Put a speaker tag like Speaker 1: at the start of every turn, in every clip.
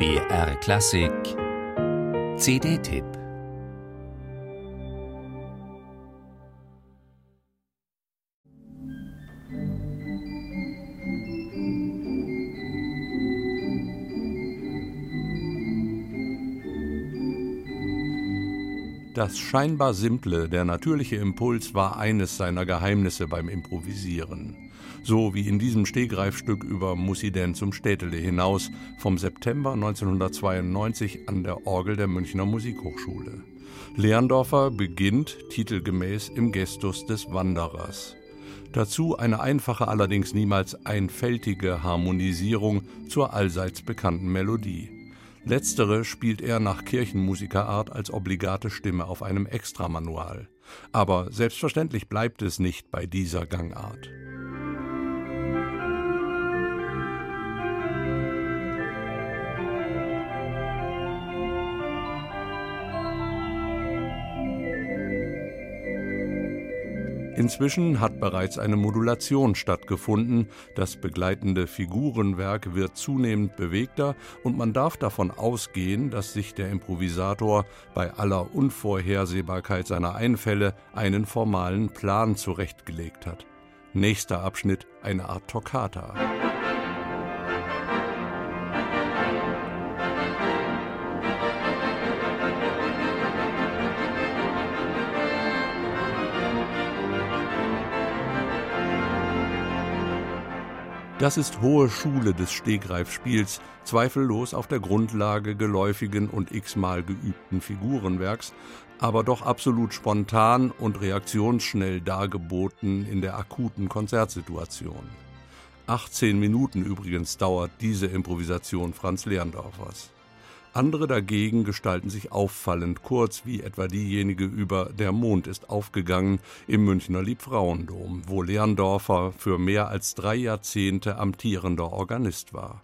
Speaker 1: BR Klassik. CD-Tipp
Speaker 2: Das scheinbar simple, der natürliche Impuls war eines seiner Geheimnisse beim Improvisieren. So wie in diesem Stegreifstück über Mussi denn zum Städtele hinaus vom September 1992 an der Orgel der Münchner Musikhochschule. Lehrendorfer beginnt titelgemäß im Gestus des Wanderers. Dazu eine einfache, allerdings niemals einfältige Harmonisierung zur allseits bekannten Melodie. Letztere spielt er nach Kirchenmusikerart als obligate Stimme auf einem Extramanual. Aber selbstverständlich bleibt es nicht bei dieser Gangart. Inzwischen hat bereits eine Modulation stattgefunden, das begleitende Figurenwerk wird zunehmend bewegter und man darf davon ausgehen, dass sich der Improvisator bei aller Unvorhersehbarkeit seiner Einfälle einen formalen Plan zurechtgelegt hat. Nächster Abschnitt eine Art Toccata. Das ist hohe Schule des Stegreifspiels, zweifellos auf der Grundlage geläufigen und x-mal geübten Figurenwerks, aber doch absolut spontan und reaktionsschnell dargeboten in der akuten Konzertsituation. 18 Minuten übrigens dauert diese Improvisation Franz Lerndorfers. Andere dagegen gestalten sich auffallend kurz, wie etwa diejenige über Der Mond ist aufgegangen im Münchner Liebfrauendom, wo Lerndorfer für mehr als drei Jahrzehnte amtierender Organist war.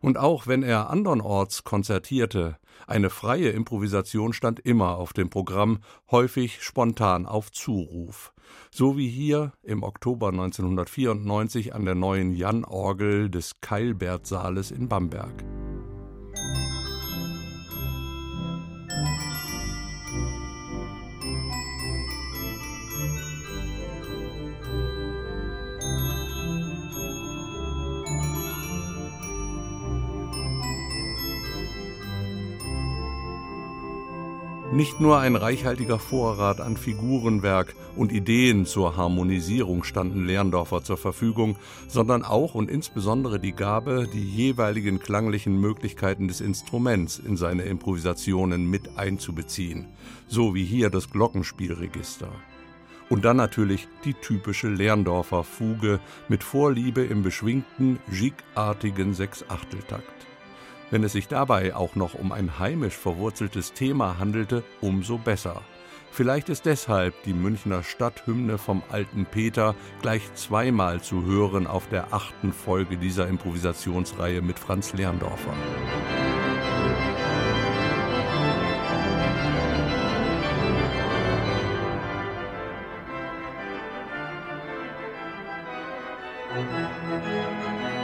Speaker 2: Und auch wenn er andernorts konzertierte, eine freie Improvisation stand immer auf dem Programm, häufig spontan auf Zuruf. So wie hier im Oktober 1994 an der neuen Jan-Orgel des Keilbert-Saales in Bamberg. Nicht nur ein reichhaltiger Vorrat an Figurenwerk und Ideen zur Harmonisierung standen Lerndorfer zur Verfügung, sondern auch und insbesondere die Gabe, die jeweiligen klanglichen Möglichkeiten des Instruments in seine Improvisationen mit einzubeziehen, so wie hier das Glockenspielregister. Und dann natürlich die typische Lerndorfer Fuge mit Vorliebe im beschwingten, gigartigen Sechsachteltakt. Wenn es sich dabei auch noch um ein heimisch verwurzeltes Thema handelte, umso besser. Vielleicht ist deshalb die Münchner Stadthymne vom alten Peter gleich zweimal zu hören auf der achten Folge dieser Improvisationsreihe mit Franz Lerndorfer. Musik